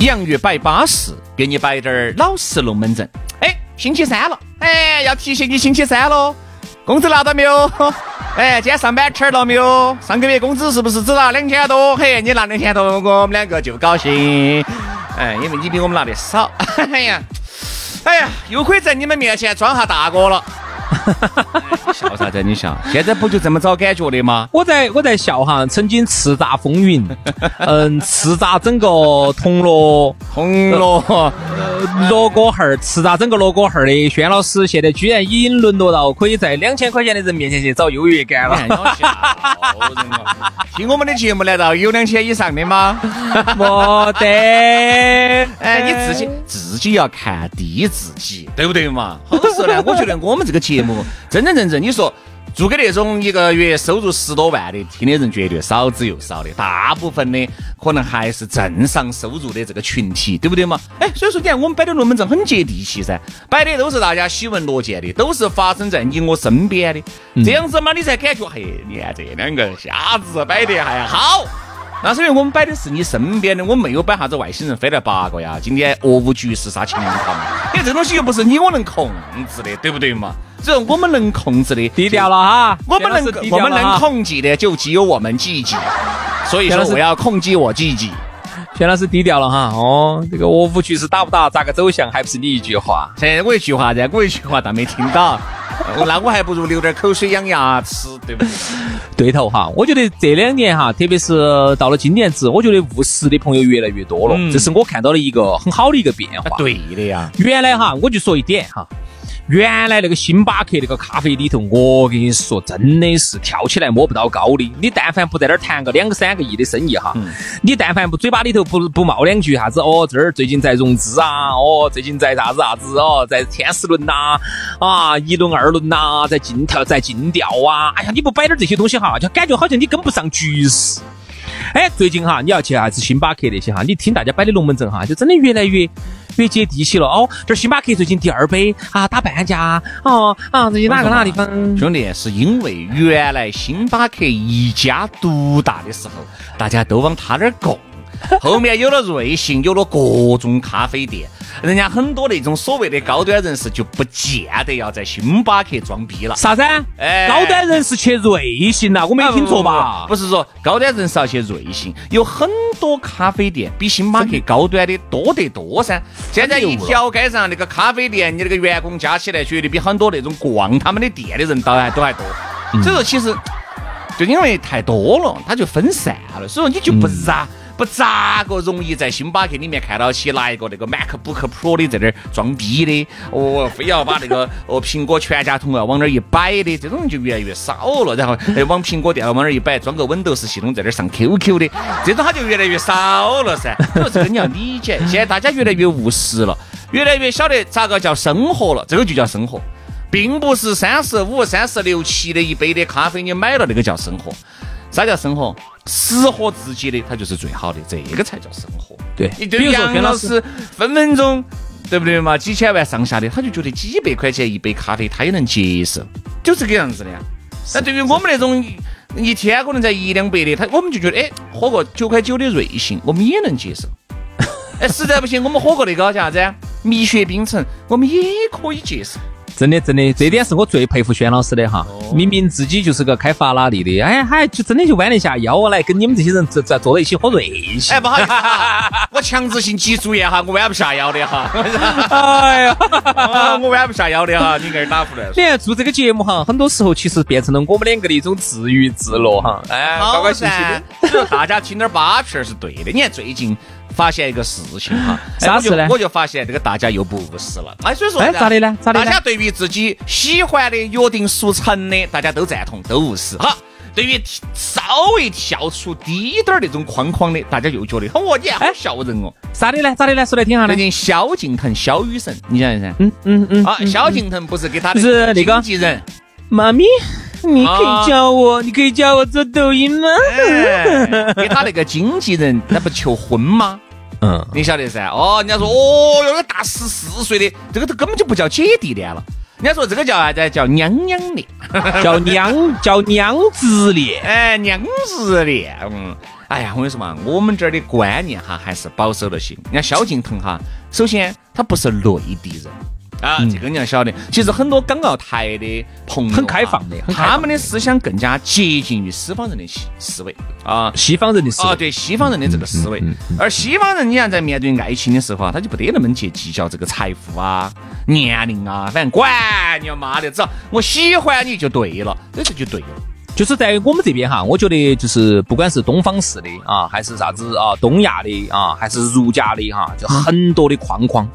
洋芋摆巴适，给你摆点儿老实龙门阵。哎，星期三了，哎，要提醒你星期三喽。工资拿到没有？哎，今天上班吃了没有？上个月工资是不是只拿两千多？嘿，你拿两千多，我们两个就高兴。哎，因为你比我们拿的少。哎呀，哎呀，又可以在你们面前装下大哥了。笑啥子？你笑？现在不就这么找感觉的吗？我在我在笑哈，曾经叱咤风云，嗯，叱咤整个铜锣铜锣锣鼓巷，叱咤整个锣鼓巷的轩老师，现在居然已经沦落到可以在两千块钱的人面前去找优越感了。听我们的节目难道有两千以上的吗？没得。哎，你自己自己要看低自己，对不对嘛？好多时候呢，我觉得我们这个节目。真真正正，你说做给那种一个月收入十多万的听的人绝对少之又少的，大部分的可能还是正常收入的这个群体，对不对嘛？哎，所以说你看我们摆的龙门阵很接地气噻，摆的都是大家喜闻乐见的，都是发生在你我身边的，这样子嘛，你才感觉嘿，你看这两个瞎子摆的还好。那是因为我们摆的是你身边的，我们没有摆啥子外星人飞来八个呀，今天俄乌局势啥情况嘛？因为这东西又不是你我能控制的，对不对嘛？只有我们能控制的，低调了哈。我们能我们能控制的就只有我们自己，所以说我要控制我自己。全老师低调了哈。哦，这个俄乌局势打不打，咋个走向，还不是你一句话？现在我一句话，噻我一句话，但没听到。那我还不如流点口水养牙齿，对不对？对头哈，我觉得这两年哈，特别是到了今年子，我觉得务实的朋友越来越多了，这是我看到的一个很好的一个变化。对的呀，原来哈，我就说一点哈。原来那个星巴克那个咖啡里头，我跟你说，真的是跳起来摸不到高的。你但凡不在那儿谈个两个三个亿的生意哈，你但凡不嘴巴里头不不冒两句啥子哦，这儿最近在融资啊，哦，最近在啥子啥子哦，在天使轮呐，啊，一轮二轮呐，在进调在进调啊，哎呀，你不摆点这些东西哈，就感觉好像你跟不上局势。哎，最近哈，你要去啥子星巴克那些哈，你听大家摆的龙门阵哈，就真的越来越。越接地气了哦，这星巴克最近第二杯啊打半价哦啊，最近哪个哪个地方？兄弟，是因为原来星巴克一家独大的时候，大家都往他那儿供。后面有了瑞幸，有了各种咖啡店，人家很多那种所谓的高端人士就不见得要在星巴克装逼了。啥子？哎，高端人士去瑞幸了？我没听错吧？不是说高端人士要去瑞幸，有很多咖啡店比星巴克高端的多得多噻。现在一条街上那个咖啡店，你那个员工加起来，绝对比很多那种逛他们的店的人都还都还多。所以说，其实就因为太多了，它就分散了。所以说，你就不让。不咋个容易在星巴克里面看到起拿一个那个 MacBook Pro 的在那儿装逼的，哦，非要把那个哦苹果全家桶啊往那儿一摆的，这种人就越来越少了。然后往苹果店往那儿一摆，装个 Windows 系统在那儿上 QQ 的，这种他就越来越少了噻。所以这个你要理解，现在大家越来越务实了，越来越晓得咋个叫生活了。这个就叫生活，并不是三十五、三十六七的一杯的咖啡你买了那个叫生活。啥叫生活？适合自己的，它就是最好的，这个才叫生活。对，你对杨老师分分钟，对不对嘛？几千万上下的，他就觉得几百块钱一杯咖啡，他也能接受，就这个样子的呀。那对于我们那种一天可能才一两百的，他我们就觉得，哎，喝个九块九的瑞幸，我们也能接受。哎，实在不行，我们喝个那个叫啥子？蜜雪冰城，我们也可以接受。真的，真的，这点是我最佩服轩老师的哈。明明自己就是个开法拉利的，哎，还就真的就弯得下腰来跟你们这些人在在坐在一起喝瑞幸。哎，不好意思，我强制性脊柱炎哈，我弯不下腰的哈。哎呀，我弯不下腰的哈，你给儿打胡乱。你看做这个节目哈，很多时候其实变成了我们两个的一种自娱自乐哈。哎，高高兴兴的，大家听点八片是对的。你看最近。发现一个事情哈，啥事呢？我就发现这个大家又不务实了。哎，所以说，哎，咋的呢？咋的？大家对于自己喜欢的、约定俗成的，大家都赞同，都务实。好，对于稍微跳出低点儿那种框框的，大家又觉得哦，你好笑人哦。咋的呢？咋的呢？说来听下呢最？近萧敬腾萧雨神，你晓得噻？嗯嗯嗯，啊，萧敬腾不是给他的是那个经纪人，妈咪，你可啊以教我，你可以教我做抖音吗？哎给他那个经纪人，那不求婚吗？嗯，你晓得噻？哦，人家说哦哟，那大十四岁的，这个都根本就不叫姐弟恋了，人家说这个叫啥子？叫娘娘恋。叫娘叫娘子恋。哎，娘子恋，嗯，哎呀，我跟你说嘛，我们这儿的观念哈还是保守了些。人家萧敬腾哈，首先他不是内地人。啊，这个你要晓得，其实很多港澳台的朋友啊很开放的放他们的思想更加接近于西方人的思思维啊。西方人的思啊，对西方人的这个思维，而西方人，你看在面对爱情的时候啊，他就不得那么去计较这个财富啊、年龄啊，反正管你妈的，只要我喜欢你就对了，这就就对了。就是在我们这边哈，我觉得就是不管是东方式的啊，还是啥子啊，东亚的啊，还是儒家的哈，就很多的框框。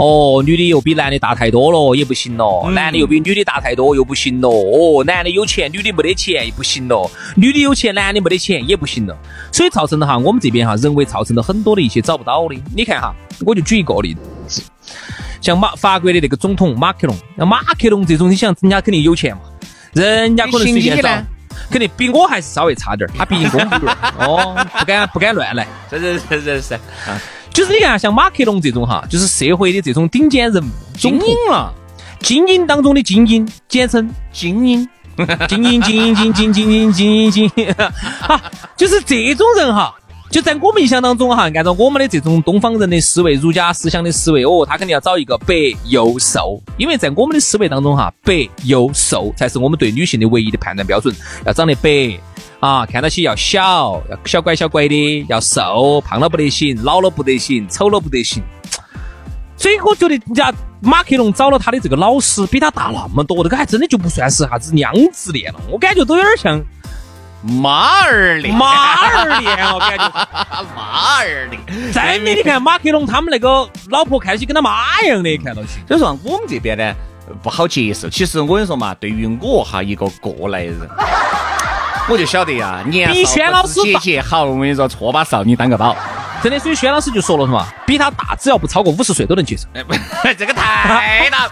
哦，女的又比男的大太多了，也不行了；男的又比女的大太多，又不行了。哦，男的有钱，女的没得钱，也不行了；女的有钱，男的没得钱，也不行了。所以造成了哈，我们这边哈，人为造成了很多的一些找不到的。你看哈，我就举一个例子，像马法国的那个总统马克龙，那马克龙这种，你想人家肯定有钱嘛，人家可能随便找你信你呢，肯定比我还是稍微差点儿，他毕竟公务员哦，不敢不敢乱来。是是是是是，就是你看，像马克龙这种哈，就是社会的这种顶尖人物，精英了，精英当中的精英，简称精英。精英精英精英精英精英精英精英，哈，就是这种人哈。就在我们印象当中哈，按照我们的这种东方人的思维、儒家思想的思维，哦，他肯定要找一个白又瘦，因为在我们的思维当中哈，白又瘦才是我们对女性的唯一的判断标准，要长得白啊，看到起要小，要小乖小乖的，要瘦，胖了不得行，老了不得行，丑了不得行。所以我觉得人家马克龙找了他的这个老师，比他大那么多，这个还真的就不算是啥子娘子恋了，我感觉都有点像马儿的，马儿的，我感觉。马儿的，真的，你看马克龙他们那个老婆看起跟他妈一样的，看到起。所以说我们这边呢不好接受。其实我跟你说嘛，对于我哈一个过来人，我就晓得呀，年比少不知轩老师大节节好。我跟你说，错把少女当个宝。真的，所以轩老师就说了是嘛，比他大只要不超过五十岁都能接受。哎，不，这个太大。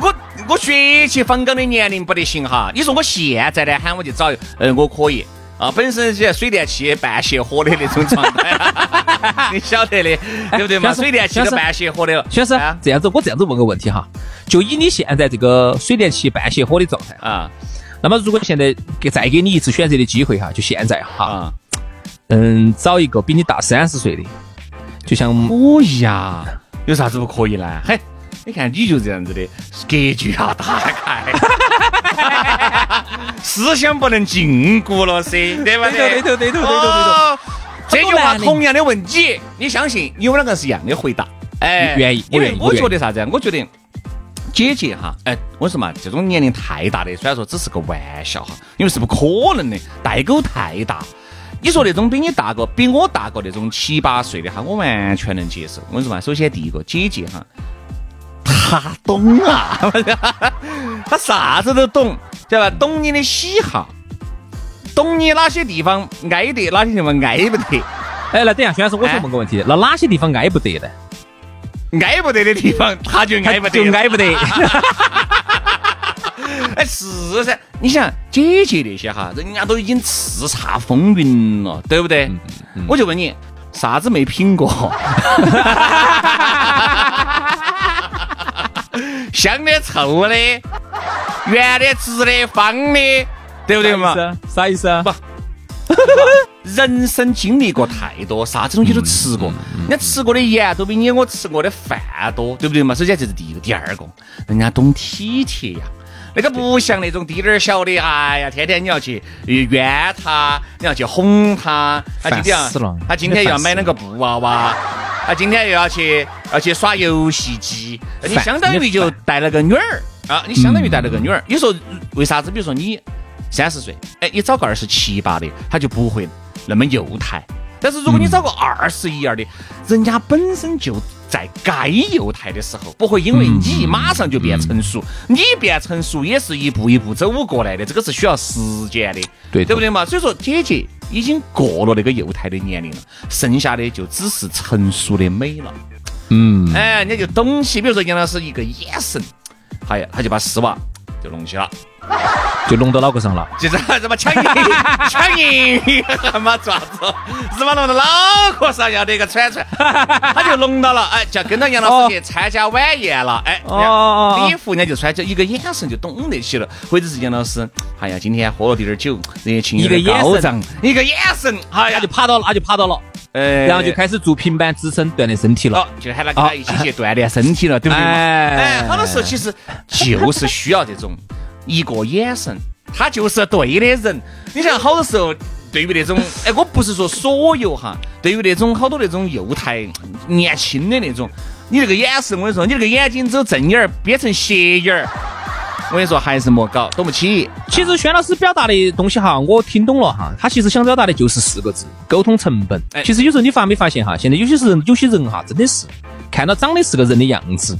我我学起方刚的年龄不得行哈。你说我现在呢喊我去找，嗯，我可以啊。本身是水电气半熄火的那种状态，你晓得的，对不对嘛？水电气都半熄火的了。轩师啊，这样子，我这样子问个问题哈，就以你现在这个水电气半熄火的状态，啊那么如果现在给再给你一次选择的机会哈，就现在哈，啊，嗯，找一个比你大三十岁的，就像可以呀，有啥子不可以呢？嘿，你看你就这样子的，格局要打开，思想不能禁锢了噻，对不对？对头对头对头对头对头哦这句话同样的问你，你相信你们两个是一样的回答？哎，愿意因为我觉得啥子啊？我觉得。姐姐哈，哎，我说嘛，这种年龄太大的，虽然说只是个玩笑哈，因为是不可能的，代沟太大。你说那种比你大个、比我大个那种七八岁的哈，我完全能接受。我跟你说嘛，首先第一个姐姐哈，她懂啊，他啥子都懂，知道吧？懂你的喜好，懂你哪些地方挨得，哪些地方挨不得。哎，那等一下，徐老师，我想问个问题，那哪些地方挨不得呢？挨不得的地方，他就挨不得，就挨不得。哎，是噻，你想姐姐那些哈，人家都已经叱咤风云了，对不对？我就问你，啥子没品过？香的、臭的、圆的、直的、方的，对不对嘛？啥意思啊？不 人生经历过太多，啥子东西都吃过，人家吃过的盐都比你我吃过的饭多，对不对嘛？首先这是第一个，第二个，人家懂体贴呀。那个不像那种滴点儿小的，哎呀，天天你要去冤他，你要去哄他，他今天要烦死了他今天要买那个布娃娃，他今天又要去要去耍游戏机，你相当于就带了个女儿啊，你相当于带了个女儿。你说为啥子？比如说你三十岁，哎，你找个二十七八的，他就不会那么幼态。但是如果你找个二十一二的，人家本身就在该幼态的时候，不会因为你马上就变成熟，你变成熟也是一步一步走过来的，这个是需要时间的，对对不对嘛？所以说，姐姐已经过了那个幼态的年龄了，剩下的就只是成熟的美了。嗯，哎，人家就懂起，比如说杨老师一个眼神，哎呀，他就把丝袜就弄起了。就弄到脑壳上了，就是什么抢银抢银他妈，爪子，是把弄到脑壳上要得个串串，他就弄到了，哎，就要跟着杨老师去参加晚宴了，哎，哦礼服人家就穿，就一个眼神就懂得起了，或者是杨老师，哎呀，今天喝了。点酒，热情一个眼神，一个眼神，哎呀，就趴到了，他就趴到了，哎，然后就开始做平板支撑锻炼身体了，就喊他跟他一起去锻炼身体了，对不对？哎，好多时候其实就是需要这种。一个眼神，他就是对的人。你像好多时候，对于那种，哎，我不是说所有哈，对于那种好多那种幼态、年轻的那种，你那个眼神，我跟你说，你那个眼睛只有正眼儿变成斜眼儿，我跟你说还是莫搞，懂不起。其实轩老师表达的东西哈，我听懂了哈，他其实想表达的就是四个字：沟通成本。其实有时候你发没发现哈，现在有些人有些人哈，真的是。看到长得是个人的样子，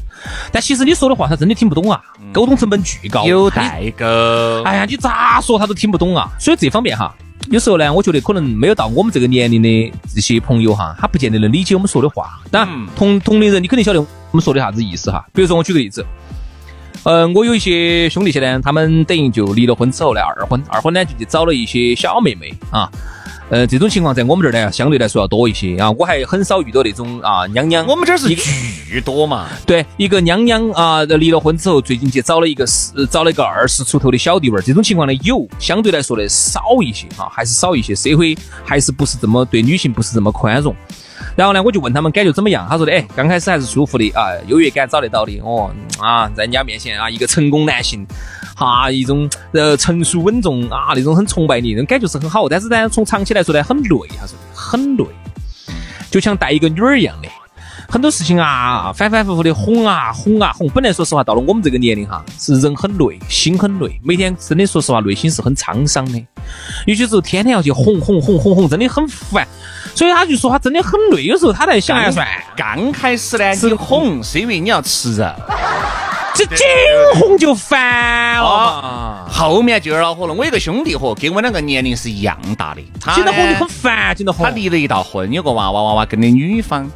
但其实你说的话他真的听不懂啊，沟通成本巨高，有代沟。哎呀，你咋说他都听不懂啊。所以这方面哈，有时候呢，我觉得可能没有到我们这个年龄的这些朋友哈，他不见得能理解我们说的话。当然，同同龄人你肯定晓得我们说的啥子意思哈。比如说我举个例子，嗯，我有一些兄弟些呢，他们等于就离了婚之后呢，二婚，二婚呢就去找了一些小妹妹啊。呃，这种情况在我们这儿呢，相对来说要多一些啊。我还很少遇到那种啊，娘娘。我们这儿是巨多嘛。对，一个娘娘啊，离了婚之后，最近去找了一个十，找了一个二十出头的小弟娃儿。这种情况呢，有，相对来说呢少一些哈，还是少一些。社会还是不是这么对女性不是这么宽容。然后呢，我就问他们感觉怎么样？他说的，哎，刚开始还是舒服的啊，优越感找得到的。哦啊，在人家面前啊，一个成功男性。哈，一种呃成熟稳重啊，那种很崇拜你，那种感觉是很好。但是呢，从长期来说呢，很累，他说很累，就像带一个女儿一样的，很多事情啊，反反复复的哄啊哄啊哄。本来说实话，到了我们这个年龄哈，是人很累，心很累，每天真的说实话，内心是很沧桑的。有些时候天天要去哄哄哄哄哄，真的很烦。所以他就说他真的很累。有时候他在想呀，算刚开始呢，你哄是因为你要吃肉。这紧哄就烦了，后面就有点恼火了。我有个兄弟伙，跟我两个年龄是一样大的，紧到哄就很烦，紧到哄。他离了一道婚，有个娃娃娃娃跟的女方。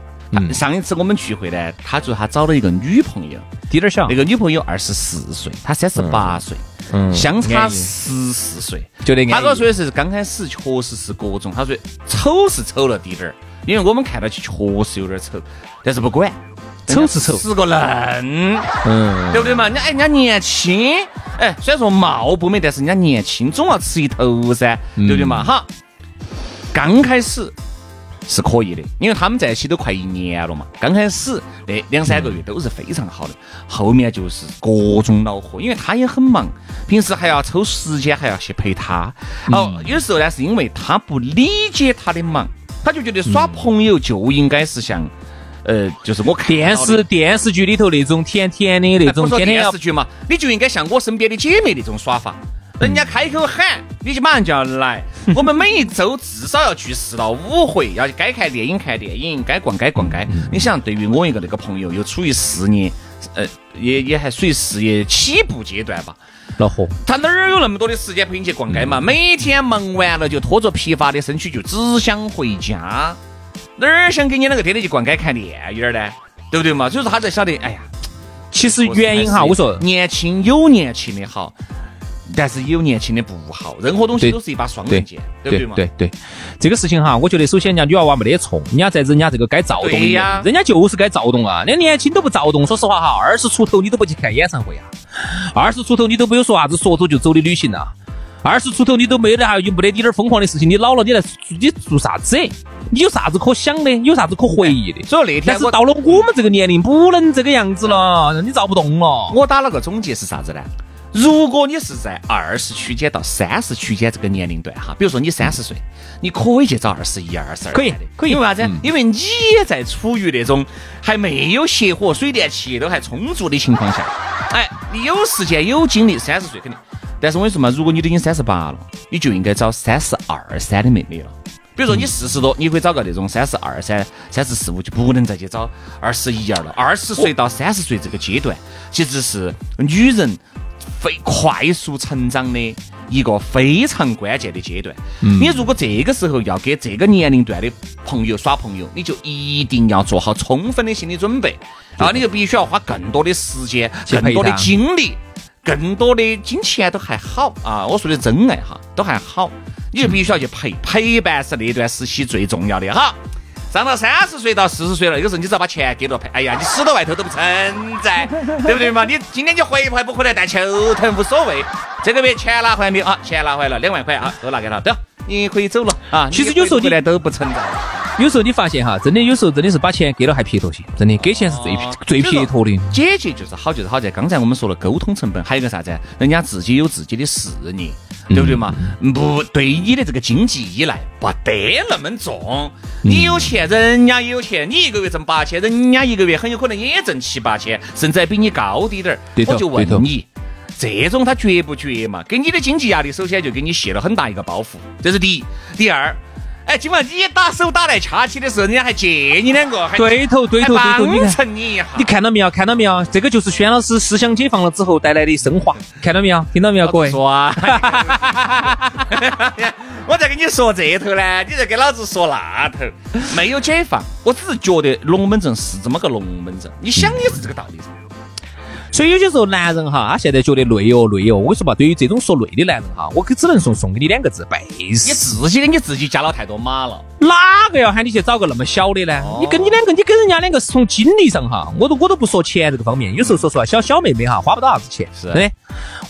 上一次我们聚会呢，他说他找了一个女朋友，滴点小。那个女朋友二十四岁，他三十八岁，相差十四岁。觉得他跟我说的是刚开始确实是各种，他说丑是丑了滴点儿，因为我们看到起确实有点丑，但是不管。丑是丑，是个嫩，嗯，对不对嘛？人家哎，人家年轻，哎，虽然说貌不美，但是人家年轻，总要吃一头噻，对不对嘛？哈，刚开始是可以的，因为他们在一起都快一年了嘛。刚开始那两三个月都是非常好的，后面就是各种恼火，因为他也很忙，平时还要抽时间还要去陪他。哦，有时候呢是因为他不理解他的忙，他就觉得耍朋友就应该是像。呃，就是我看电视电视剧里头那种甜甜的那种，天天电视剧嘛，你就应该像我身边的姐妹那种耍法，人家开口喊，你就马上就要来。我们每一周至少要聚四到五回，要该看电影看电影，该逛该逛街。你想，对于我一个那个朋友，又处于事业，呃，也也还属于事业起步阶段吧，恼火，他哪儿有那么多的时间陪你去逛街嘛？每天忙完了就拖着疲乏的身躯就只想回家。哪儿想跟你那个天天去逛街看电影呢？对不对嘛？所以说他才晓得，哎呀，其实原因哈，我说年轻有年轻的好，但是也有年轻的不好。任何东西都是一把双刃剑，对不对嘛？对对，这个事情哈，我觉得首先人家女娃娃没得错，人家在人家这个该躁动的，人家就是该躁动啊。连年轻都不躁动，说实话哈，二十出头你都不去看演唱会啊，二十出头你都没有说啥子说走就走的旅行啊。二十出头你都没得哈，又没得滴点儿疯狂的事情。你老了，你来你做啥子？你有啥子可想的？有啥子可回忆的？所以那天是到了我们这个年龄，不能这个样子了，你躁不动了。我打了个总结是啥子呢？如果你是在二十区间到三十区间这个年龄段哈，比如说你三十岁，你可以去找二十一、二十二可以可以。因为啥子？因为你也在处于那种还没有熄火、水电气都还充足的情况下，哎，你有时间有精力，三十岁肯定。但是我跟你说嘛，如果你都已经三十八了，你就应该找三十二三的妹妹了。比如说你四十多，你可以找个那种三十二、三三十四五，就不能再去找二十一二了。二十岁到三十岁这个阶段，其实是女人非快速成长的一个非常关键的阶段。你如果这个时候要给这个年龄段的朋友耍朋友，你就一定要做好充分的心理准备，然后你就必须要花更多的时间、更多的精力。更多的金钱都还好啊，我说的真爱哈，都还好，你就必须要去陪，陪伴是那段时期最重要的哈。上到三十岁到四十岁了，有时候你只要把钱给了，陪，哎呀，你死到外头都不存在，对不对嘛？你今天你回不回不回来但球疼无所谓，这个月钱拿回来没有啊？钱拿回来了，两万块啊，都拿给他，走，你可以走了啊。其实有时候你来都不存在。有时候你发现哈，真的有时候真的是把钱给了还撇脱些，真的给钱是最撇最撇脱的。解决就是好，就是好在刚才我们说了沟通成本，还有一个啥子？人家自己有自己的事业，对不对嘛？不对你的这个经济依赖不得那么重。你有钱，人家也有钱，你一个月挣八千，人家一个月很有可能也挣七八千，甚至还比你高低点儿。我就问你。这种他绝不绝嘛？给你的经济压力，首先就给你卸了很大一个包袱，这是第一。第二，哎，今晚你打手打来掐起的时候，人家还借你两个，还对头对头对头，你帮看。衬你一下。你看到没有？看到没有？这个就是轩老师思想解放了之后带来的升华，看到没有？听到没有，各位？说啊，我在跟你说这头呢，你在给老子说那头，没有解放，我只是觉得龙门阵是这么个龙门阵，你想也是这个道理噻。所以有些时候男人哈，他现在觉得累哦累哦。我跟你说嘛，对于这种说累的男人哈，我可只能送送给你两个字：背时你。自己给你自己加了太多码了，哪个要喊你去找个那么小的呢？哦你跟你两个，你跟人家两个是从精力上哈，我都我都不说钱这个方面，有时候说实话，小小妹妹哈花不到啥子钱，是真的。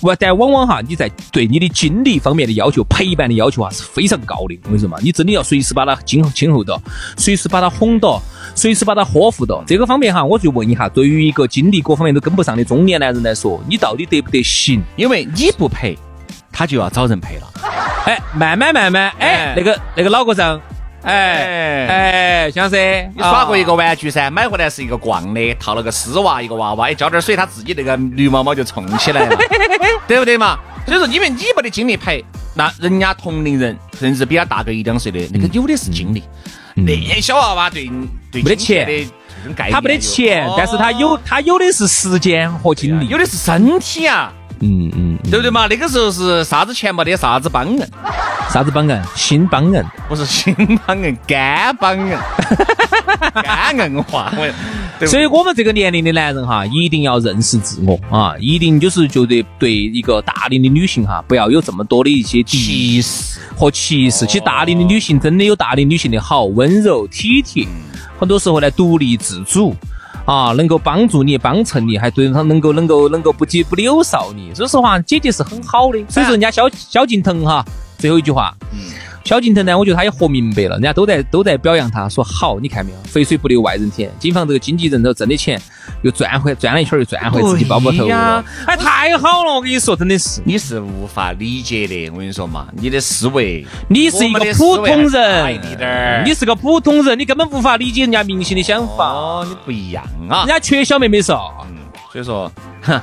我但往往哈你在对你的精力方面的要求、陪伴的要求啊是非常高的。我跟你说嘛，你真的要随时把她今今后到，随时把她哄到，随时把她呵护到。这个方面哈，我就问一下，对于一个精力各方面都跟不上的中年男人来说，你到底得不得行？因为你不陪，他就要找人陪了。哎，慢慢慢慢，哎哎，那个那个老哥长，哎哎，像噻，你耍过一啊个玩具噻，买回来是一个逛的，套了个丝袜一个娃娃，一浇点水，他自己那个绿毛毛就冲起来了，对不对嘛？所以说，因为你没得精力陪，那人家同龄人甚至比他大个一两岁的，那个有的是精力。那小娃娃对对没得钱他没得钱，但是他有他有的是时间和精力。有的是身体啊，嗯嗯，对不对嘛？那个时候是啥子钱没得，啥子帮人，啥子帮人？新帮人。不是新帮人，干帮人，干硬化。我所以我们这个年龄的男人哈，一定要认识自我啊，一定就是觉得对一个大龄的女性哈，不要有这么多的一些歧视。和歧视。其实大龄的女性真的有大龄女性的好，温柔体贴，很多时候呢独立自主。啊，能够帮助你、帮衬你，还对他能够、能够、能够不急不溜臊你。说实话，姐姐是很好的。所以说，人家萧萧敬腾哈，最后一句话，嗯萧敬腾呢，我觉得他也活明白了，人家都在都在表扬他，说好，你看没有，肥水不流外人田。警方这个经纪人都挣的钱又赚回，赚了一圈儿又赚回自己包包头呀了，哎，太好了，我跟你说，真的是。你是无法理解的，我跟你说嘛，你的思维，你是一个普通人。你是个普通人，你根本无法理解人家明星的想法，哦，你不一样啊。人，家缺小妹妹少，嗯，所以说，哼，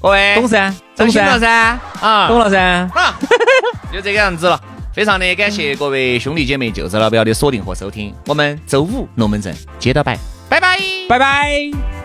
各位懂噻，懂懂心了噻，噻，啊，懂了噻。啊，就这个样子了。非常的感谢各位兄弟姐妹、舅子老表的锁定和收听，我们周五龙门阵接着摆，拜拜。拜拜。